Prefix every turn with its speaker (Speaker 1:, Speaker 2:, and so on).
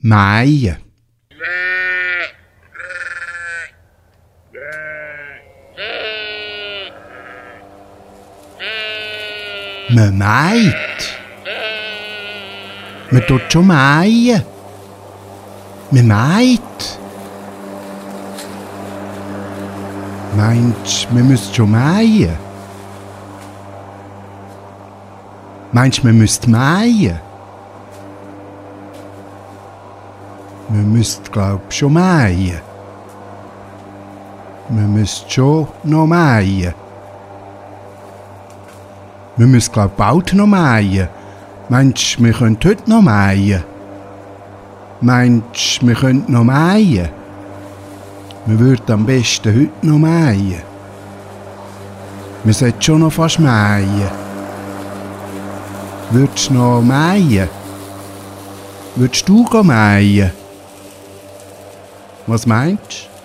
Speaker 1: Mähen. Man mäht. Man tut schon mähen. Man mäht. Meinst man müsste schon mähen? Meinst man müsste mähen? Man müsste, glaub ich, schon mähen. Man müsste schon noch mähen. Wir müssen, glaub ich, bald noch mähen. Meinst du, wir können heute noch mähen? Meinst du, wir können noch mähen? Wir würden am besten heute noch mähen. Wir sollten schon noch fast mähen. Würdest du noch mähen? Würdest du mähen? Was meinst du?